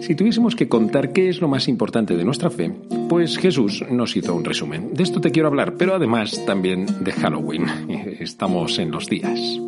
Si tuviésemos que contar qué es lo más importante de nuestra fe, pues Jesús nos hizo un resumen. De esto te quiero hablar, pero además también de Halloween. Estamos en los días.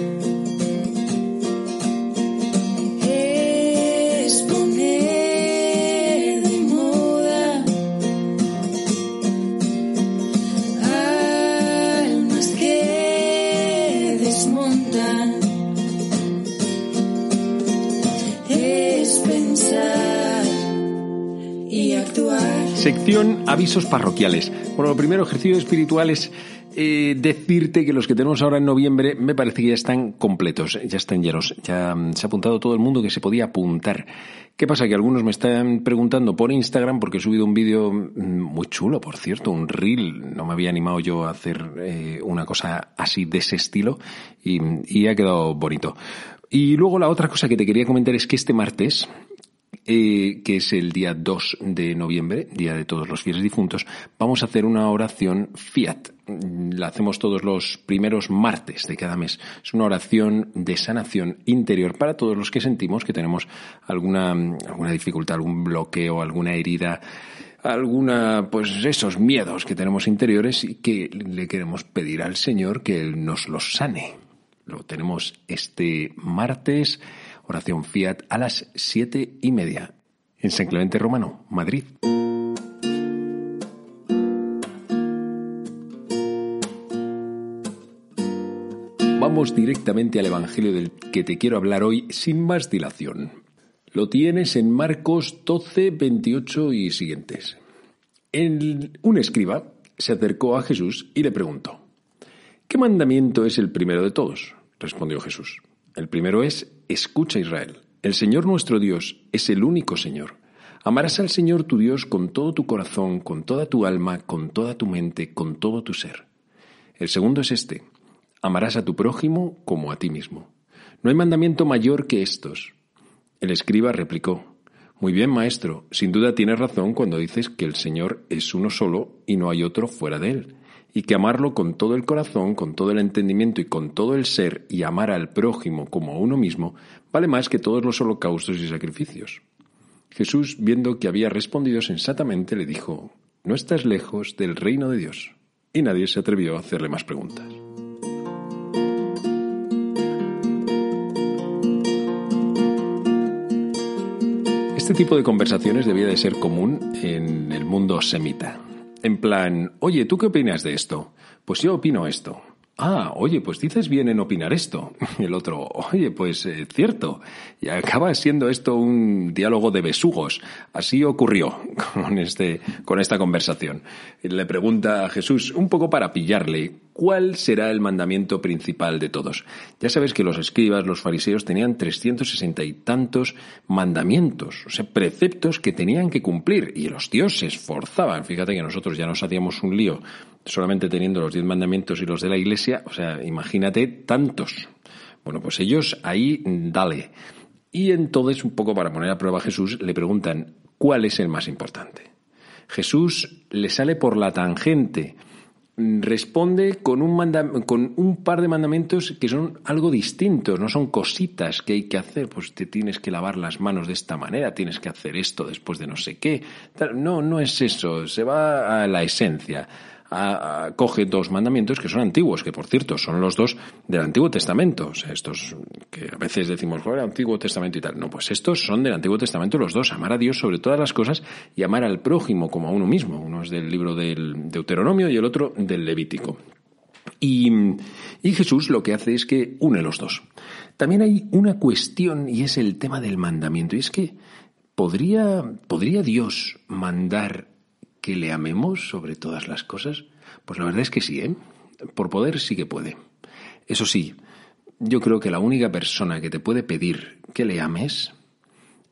Sección avisos parroquiales. Bueno, lo primero, ejercicio espiritual es eh, decirte que los que tenemos ahora en noviembre me parece que ya están completos, ya están llenos. Ya mm, se ha apuntado todo el mundo que se podía apuntar. ¿Qué pasa? Que algunos me están preguntando por Instagram porque he subido un vídeo mm, muy chulo, por cierto, un reel. No me había animado yo a hacer eh, una cosa así de ese estilo y ha quedado bonito. Y luego la otra cosa que te quería comentar es que este martes, eh, que es el día 2 de noviembre, Día de Todos los Fieles Difuntos, vamos a hacer una oración Fiat. La hacemos todos los primeros martes de cada mes. Es una oración de sanación interior para todos los que sentimos que tenemos alguna, alguna dificultad, algún bloqueo, alguna herida, alguna, pues esos miedos que tenemos interiores y que le queremos pedir al Señor que nos los sane. Lo tenemos este martes, oración Fiat, a las siete y media, en San Clemente Romano, Madrid. Vamos directamente al Evangelio del que te quiero hablar hoy sin más dilación. Lo tienes en Marcos 12, 28 y siguientes. Un escriba se acercó a Jesús y le preguntó, ¿Qué mandamiento es el primero de todos? Respondió Jesús. El primero es, escucha Israel. El Señor nuestro Dios es el único Señor. Amarás al Señor tu Dios con todo tu corazón, con toda tu alma, con toda tu mente, con todo tu ser. El segundo es este. Amarás a tu prójimo como a ti mismo. No hay mandamiento mayor que estos. El escriba replicó, Muy bien, maestro, sin duda tienes razón cuando dices que el Señor es uno solo y no hay otro fuera de él, y que amarlo con todo el corazón, con todo el entendimiento y con todo el ser, y amar al prójimo como a uno mismo, vale más que todos los holocaustos y sacrificios. Jesús, viendo que había respondido sensatamente, le dijo, No estás lejos del reino de Dios. Y nadie se atrevió a hacerle más preguntas. Este tipo de conversaciones debía de ser común en el mundo semita. En plan, oye, ¿tú qué opinas de esto? Pues yo opino esto. Ah, oye, pues dices bien en opinar esto. El otro, oye, pues eh, cierto. Y acaba siendo esto un diálogo de besugos. Así ocurrió con, este, con esta conversación. Le pregunta a Jesús, un poco para pillarle, ¿cuál será el mandamiento principal de todos? Ya sabes que los escribas, los fariseos, tenían 360 y tantos mandamientos, o sea, preceptos que tenían que cumplir. Y los tíos se esforzaban. Fíjate que nosotros ya nos hacíamos un lío solamente teniendo los diez mandamientos y los de la iglesia, o sea, imagínate tantos. Bueno, pues ellos ahí, dale. Y entonces, un poco para poner a prueba a Jesús, le preguntan, ¿cuál es el más importante? Jesús le sale por la tangente, responde con un, manda- con un par de mandamientos que son algo distintos, no son cositas que hay que hacer, pues te tienes que lavar las manos de esta manera, tienes que hacer esto después de no sé qué. No, no es eso, se va a la esencia. A- coge dos mandamientos que son antiguos, que por cierto son los dos del Antiguo Testamento. O sea, estos que a veces decimos, "Joder, Antiguo Testamento y tal. No, pues estos son del Antiguo Testamento los dos. Amar a Dios sobre todas las cosas y amar al prójimo como a uno mismo. Uno es del libro del Deuteronomio y el otro del Levítico. Y, y Jesús lo que hace es que une los dos. También hay una cuestión y es el tema del mandamiento. Y es que ¿podría, ¿podría Dios mandar que le amemos sobre todas las cosas? Pues la verdad es que sí, ¿eh? Por poder sí que puede. Eso sí, yo creo que la única persona que te puede pedir que le ames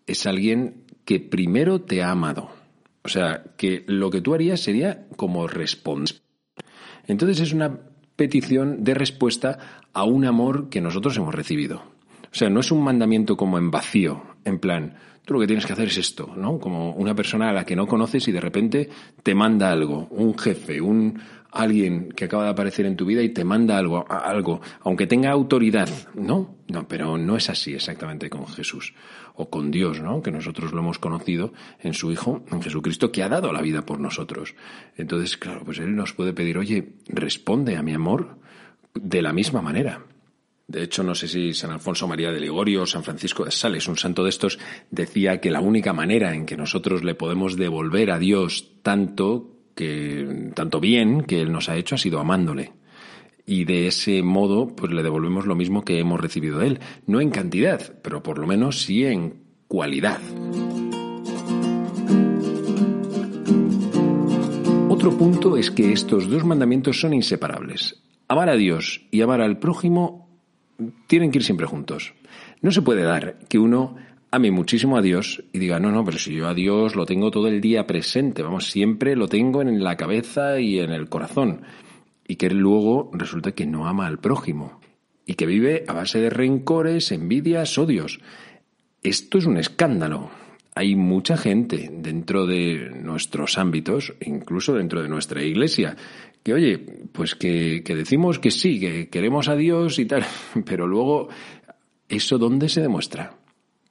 es alguien que primero te ha amado. O sea, que lo que tú harías sería como responder. Entonces es una petición de respuesta a un amor que nosotros hemos recibido. O sea, no es un mandamiento como en vacío, en plan, tú lo que tienes que hacer es esto, ¿no? Como una persona a la que no conoces y de repente te manda algo, un jefe, un alguien que acaba de aparecer en tu vida y te manda algo, algo, aunque tenga autoridad, ¿no? No, pero no es así exactamente con Jesús o con Dios, ¿no? Que nosotros lo hemos conocido en su Hijo, en Jesucristo, que ha dado la vida por nosotros. Entonces, claro, pues Él nos puede pedir, oye, responde a mi amor de la misma manera. De hecho, no sé si San Alfonso María de Ligorio o San Francisco de Sales, un santo de estos, decía que la única manera en que nosotros le podemos devolver a Dios tanto que tanto bien que él nos ha hecho ha sido amándole. Y de ese modo, pues le devolvemos lo mismo que hemos recibido de él. No en cantidad, pero por lo menos sí en cualidad. Otro punto es que estos dos mandamientos son inseparables. Amar a Dios y amar al prójimo tienen que ir siempre juntos. No se puede dar que uno ame muchísimo a Dios y diga, no, no, pero si yo a Dios lo tengo todo el día presente, vamos, siempre lo tengo en la cabeza y en el corazón, y que luego resulta que no ama al prójimo y que vive a base de rencores, envidias, odios. Esto es un escándalo. Hay mucha gente dentro de nuestros ámbitos, incluso dentro de nuestra iglesia, que oye, pues que, decimos que sí, que queremos a Dios y tal, pero luego, ¿eso dónde se demuestra?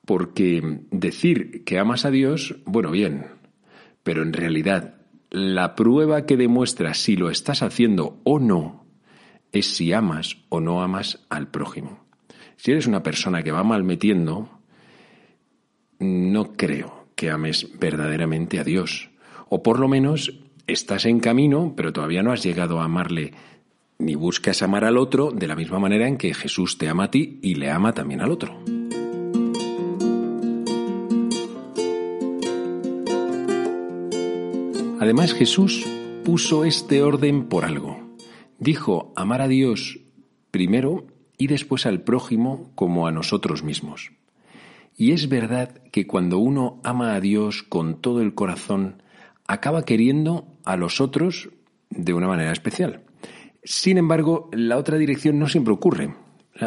Porque decir que amas a Dios, bueno, bien, pero en realidad la prueba que demuestra si lo estás haciendo o no es si amas o no amas al prójimo. Si eres una persona que va mal metiendo, no creo que ames verdaderamente a Dios. O por lo menos estás en camino, pero todavía no has llegado a amarle ni buscas amar al otro de la misma manera en que Jesús te ama a ti y le ama también al otro. Además Jesús puso este orden por algo. Dijo amar a Dios primero y después al prójimo como a nosotros mismos. Y es verdad que cuando uno ama a Dios con todo el corazón, acaba queriendo a los otros de una manera especial. Sin embargo, la otra dirección no siempre ocurre.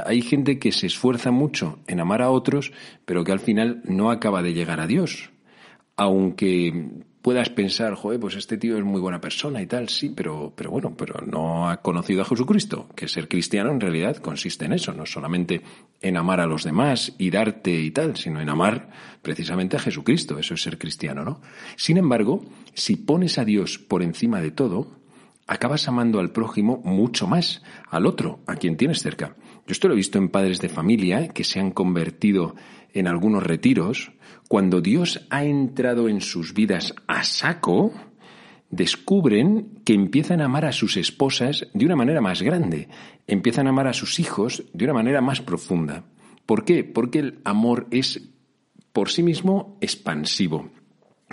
Hay gente que se esfuerza mucho en amar a otros, pero que al final no acaba de llegar a Dios. Aunque puedas pensar, joder, pues este tío es muy buena persona y tal, sí, pero, pero bueno, pero no ha conocido a Jesucristo, que ser cristiano en realidad consiste en eso, no solamente en amar a los demás y darte y tal, sino en amar precisamente a Jesucristo, eso es ser cristiano, ¿no? Sin embargo, si pones a Dios por encima de todo, acabas amando al prójimo mucho más, al otro, a quien tienes cerca. Yo esto lo he visto en padres de familia que se han convertido en algunos retiros, cuando Dios ha entrado en sus vidas a saco, descubren que empiezan a amar a sus esposas de una manera más grande, empiezan a amar a sus hijos de una manera más profunda. ¿Por qué? Porque el amor es por sí mismo expansivo,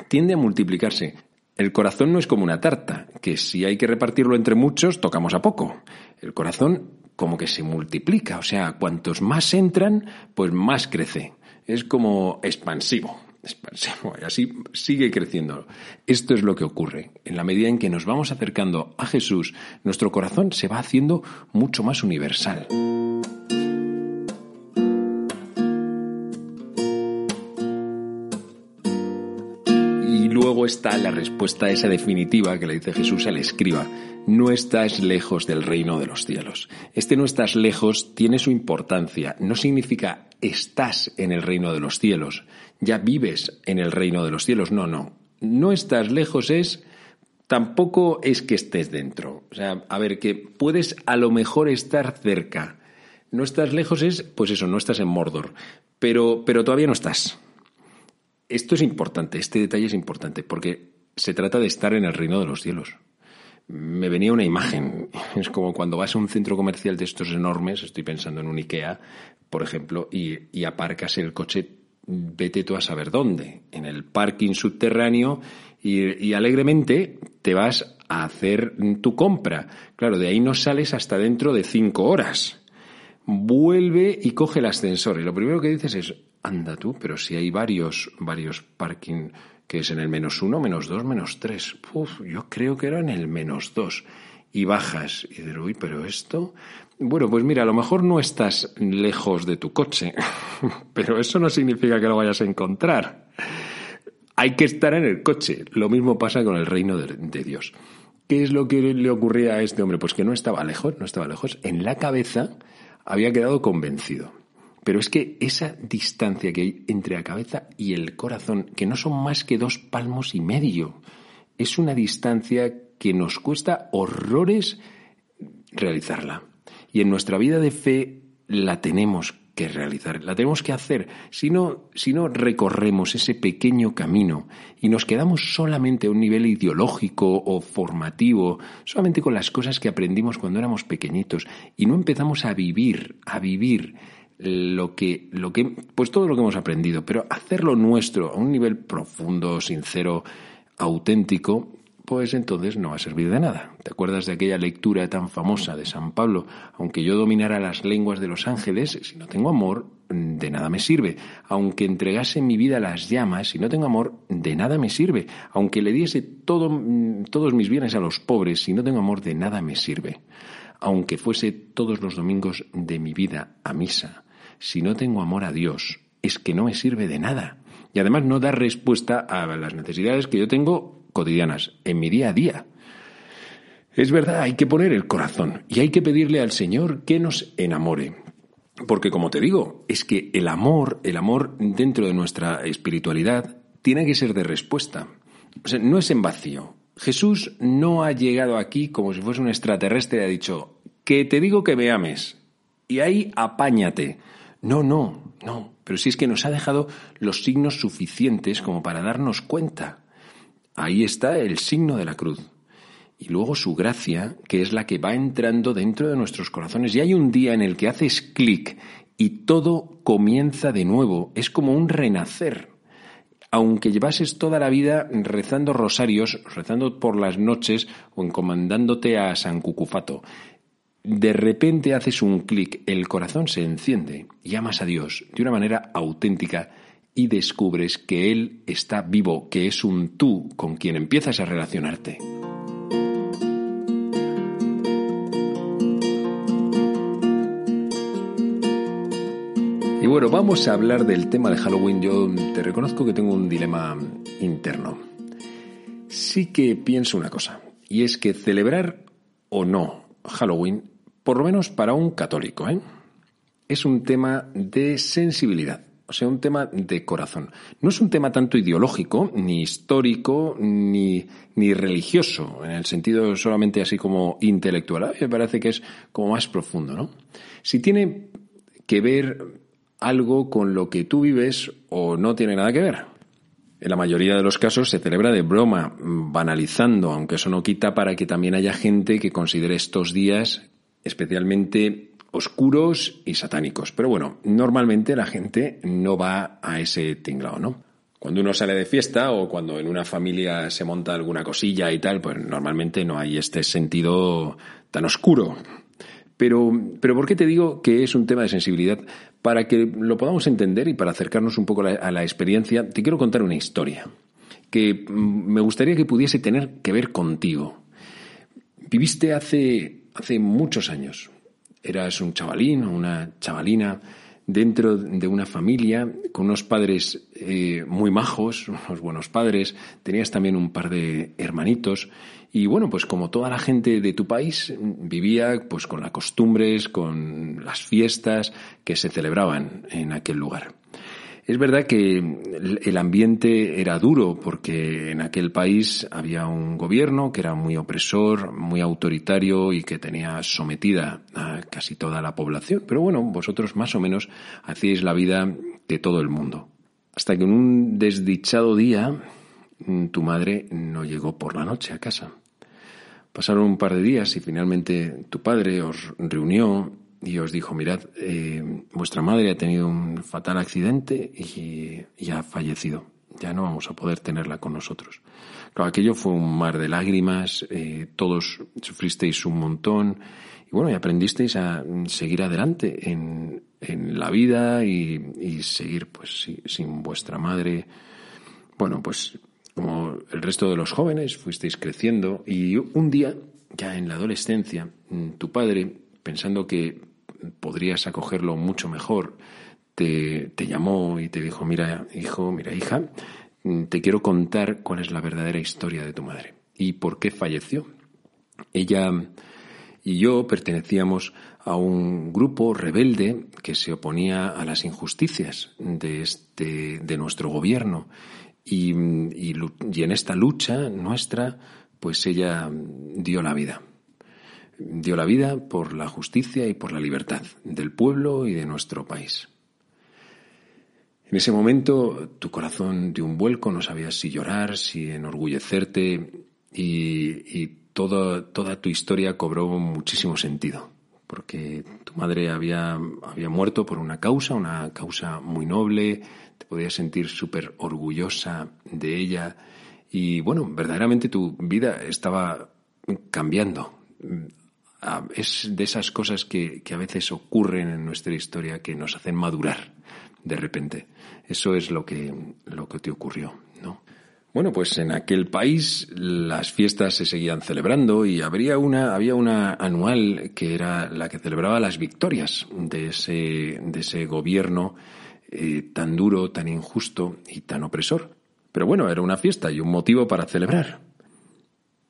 tiende a multiplicarse. El corazón no es como una tarta, que si hay que repartirlo entre muchos, tocamos a poco. El corazón como que se multiplica, o sea, cuantos más entran, pues más crece es como expansivo, expansivo, y así sigue creciendo. Esto es lo que ocurre. En la medida en que nos vamos acercando a Jesús, nuestro corazón se va haciendo mucho más universal. Está la respuesta esa definitiva que le dice Jesús al escriba. No estás lejos del reino de los cielos. Este no estás lejos tiene su importancia. No significa estás en el reino de los cielos, ya vives en el reino de los cielos. No, no. No estás lejos es tampoco es que estés dentro. O sea, a ver, que puedes a lo mejor estar cerca. No estás lejos es, pues eso, no estás en Mordor, pero, pero todavía no estás. Esto es importante, este detalle es importante, porque se trata de estar en el reino de los cielos. Me venía una imagen, es como cuando vas a un centro comercial de estos enormes, estoy pensando en un IKEA, por ejemplo, y, aparcas el coche, vete tú a saber dónde, en el parking subterráneo, y, alegremente te vas a hacer tu compra. Claro, de ahí no sales hasta dentro de cinco horas. vuelve y coge el ascensor. Y lo primero que dices es, anda tú, pero si hay varios, varios parking que es en el menos uno, menos dos, menos tres. Uf, yo creo que era en el menos dos. Y bajas y dices, uy, pero esto... Bueno, pues mira, a lo mejor no estás lejos de tu coche, pero eso no significa que lo vayas a encontrar. Hay que estar en el coche. Lo mismo pasa con el reino de, de Dios. ¿Qué es lo que le ocurría a este hombre? Pues que no estaba lejos, no estaba lejos. En la cabeza había quedado convencido. Pero es que esa distancia que hay entre la cabeza y el corazón, que no son más que dos palmos y medio, es una distancia que nos cuesta horrores realizarla. Y en nuestra vida de fe la tenemos que realizar, la tenemos que hacer. Si no, recorremos ese pequeño camino y nos quedamos solamente a un nivel ideológico o formativo, solamente con las cosas que aprendimos cuando éramos pequeñitos, y no empezamos a vivir, a vivir lo que, lo que, pues todo lo que hemos aprendido, pero hacerlo nuestro a un nivel profundo, sincero, auténtico, pues entonces no va a servir de nada. ¿Te acuerdas de aquella lectura tan famosa de San Pablo? Aunque yo dominara las lenguas de los ángeles, si no tengo amor, de nada me sirve. Aunque entregase mi vida a las llamas, si no tengo amor, de nada me sirve. Aunque le diese todo, todos mis bienes a los pobres, si no tengo amor, de nada me sirve. Aunque fuese todos los domingos de mi vida a misa, si no tengo amor a Dios, es que no me sirve de nada. Y además no da respuesta a las necesidades que yo tengo cotidianas, en mi día a día. Es verdad, hay que poner el corazón y hay que pedirle al Señor que nos enamore. Porque como te digo, es que el amor, el amor dentro de nuestra espiritualidad, tiene que ser de respuesta. O sea, no es en vacío. Jesús no ha llegado aquí como si fuese un extraterrestre y ha dicho, que te digo que me ames. Y ahí apáñate. No, no, no. Pero si es que nos ha dejado los signos suficientes como para darnos cuenta. Ahí está el signo de la cruz. Y luego su gracia, que es la que va entrando dentro de nuestros corazones. Y hay un día en el que haces clic y todo comienza de nuevo. Es como un renacer. Aunque llevases toda la vida rezando rosarios, rezando por las noches o encomendándote a San Cucufato, de repente haces un clic, el corazón se enciende y amas a Dios de una manera auténtica y descubres que Él está vivo, que es un tú con quien empiezas a relacionarte. Y bueno, vamos a hablar del tema de Halloween. Yo te reconozco que tengo un dilema interno. Sí que pienso una cosa, y es que celebrar o no Halloween por lo menos para un católico, ¿eh? es un tema de sensibilidad, o sea, un tema de corazón. No es un tema tanto ideológico, ni histórico, ni, ni religioso, en el sentido solamente así como intelectual. me parece que es como más profundo, ¿no? Si tiene que ver algo con lo que tú vives o no tiene nada que ver. En la mayoría de los casos se celebra de broma, banalizando, aunque eso no quita para que también haya gente que considere estos días especialmente oscuros y satánicos. Pero bueno, normalmente la gente no va a ese tinglado, ¿no? Cuando uno sale de fiesta o cuando en una familia se monta alguna cosilla y tal, pues normalmente no hay este sentido tan oscuro. Pero, pero ¿por qué te digo que es un tema de sensibilidad? Para que lo podamos entender y para acercarnos un poco a la experiencia, te quiero contar una historia que me gustaría que pudiese tener que ver contigo. Viviste hace hace muchos años. Eras un chavalín o una chavalina dentro de una familia con unos padres eh, muy majos, unos buenos padres, tenías también un par de hermanitos y bueno, pues como toda la gente de tu país vivía pues con las costumbres, con las fiestas que se celebraban en aquel lugar. Es verdad que el ambiente era duro porque en aquel país había un gobierno que era muy opresor, muy autoritario y que tenía sometida a casi toda la población. Pero bueno, vosotros más o menos hacíais la vida de todo el mundo. Hasta que en un desdichado día tu madre no llegó por la noche a casa. Pasaron un par de días y finalmente tu padre os reunió y os dijo, mirad, eh, vuestra madre ha tenido un fatal accidente y, ha fallecido. Ya no vamos a poder tenerla con nosotros. Claro, aquello fue un mar de lágrimas, eh, todos sufristeis un montón y bueno, y aprendisteis a seguir adelante en, en la vida y, y seguir pues sin vuestra madre. Bueno, pues como el resto de los jóvenes fuisteis creciendo y un día, ya en la adolescencia, tu padre, pensando que podrías acogerlo mucho mejor, te, te llamó y te dijo, mira hijo, mira hija, te quiero contar cuál es la verdadera historia de tu madre y por qué falleció. Ella y yo pertenecíamos a un grupo rebelde que se oponía a las injusticias de, este, de nuestro gobierno. Y, y, y en esta lucha nuestra, pues ella dio la vida. Dio la vida por la justicia y por la libertad del pueblo y de nuestro país. En ese momento tu corazón dio un vuelco, no sabías si llorar, si enorgullecerte y, toda tu historia cobró muchísimo sentido, porque tu madre había, había muerto por una causa, una causa muy noble, te podías sentir súper orgullosa de ella y bueno, verdaderamente tu vida estaba cambiando. Es de esas cosas que, que a veces ocurren en nuestra historia que nos hacen madurar de repente. Eso es lo que, lo que te ocurrió, ¿no? Bueno, pues en aquel país las fiestas se seguían celebrando y habría una, había una anual que era la que celebraba las victorias de ese, de ese gobierno eh, tan duro, tan injusto y tan opresor. Pero bueno, era una fiesta y un motivo para celebrar.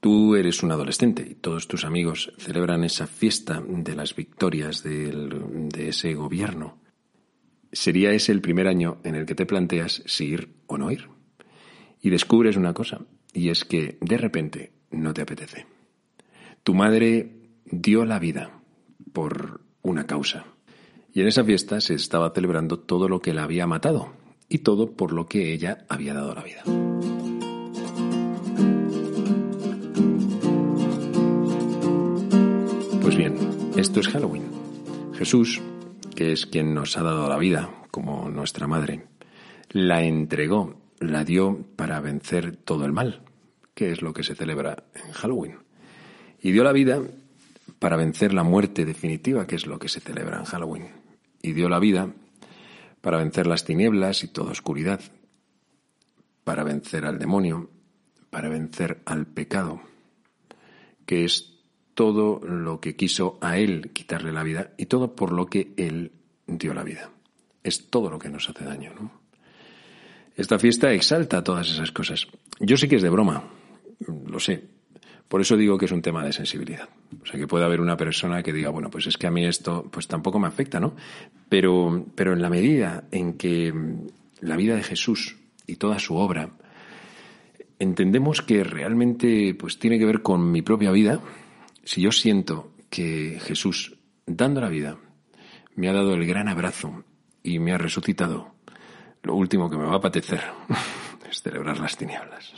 Tú eres un adolescente y todos tus amigos celebran esa fiesta de las victorias de ese gobierno. ¿Sería ese el primer año en el que te planteas si ir o no ir? y descubres una cosa, y es que de repente no te apetece. Tu madre dio la vida por una causa. Y en esa fiesta se estaba celebrando todo lo que la había matado y todo por lo que ella había dado la vida. Esto es Halloween. Jesús, que es quien nos ha dado la vida, como nuestra madre, la entregó la dio para vencer todo el mal, que es lo que se celebra en Halloween. Y dio la vida para vencer la muerte definitiva, que es lo que se celebra en Halloween. Y dio la vida para vencer las tinieblas y toda oscuridad, para vencer al demonio, para vencer al pecado, que es todo lo que quiso a él quitarle la vida y todo por lo que él dio la vida. Es todo lo que nos hace daño, ¿no? Esta fiesta exalta todas esas cosas. Yo sé que es de broma, lo sé. Por eso digo que es un tema de sensibilidad. O sea, que puede haber una persona que diga, bueno, pues es que a mí esto pues tampoco me afecta, ¿no? Pero, pero en la medida en que la vida de Jesús y toda su obra entendemos que realmente pues tiene que ver con mi propia vida, si yo siento que Jesús, dando la vida, me ha dado el gran abrazo y me ha resucitado, lo último que me va a apetecer es celebrar las tinieblas.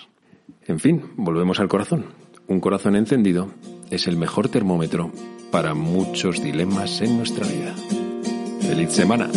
En fin, volvemos al corazón. Un corazón encendido es el mejor termómetro para muchos dilemas en nuestra vida. ¡Feliz semana!